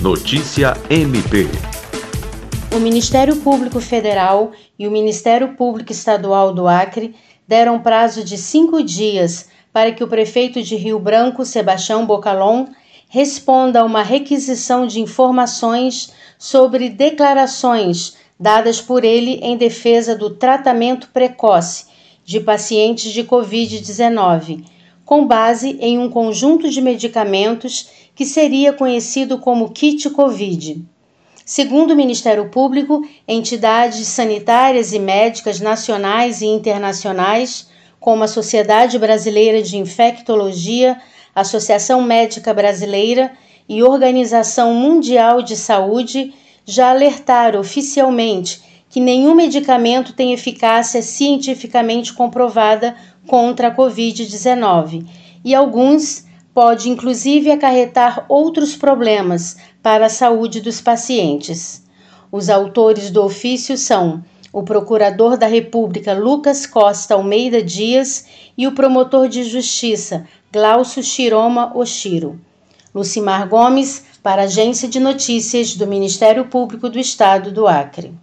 Notícia MP. O Ministério Público Federal e o Ministério Público Estadual do Acre deram prazo de cinco dias para que o prefeito de Rio Branco, Sebastião Bocalon, responda a uma requisição de informações sobre declarações dadas por ele em defesa do tratamento precoce de pacientes de Covid-19, com base em um conjunto de medicamentos que seria conhecido como kit Covid. Segundo o Ministério Público, entidades sanitárias e médicas nacionais e internacionais, como a Sociedade Brasileira de Infectologia, Associação Médica Brasileira e Organização Mundial de Saúde, já alertaram oficialmente que nenhum medicamento tem eficácia cientificamente comprovada contra a Covid-19 e alguns pode inclusive acarretar outros problemas para a saúde dos pacientes. Os autores do ofício são o Procurador da República Lucas Costa Almeida Dias e o Promotor de Justiça Glaucio Chiroma Oshiro. Lucimar Gomes, para a Agência de Notícias do Ministério Público do Estado do Acre.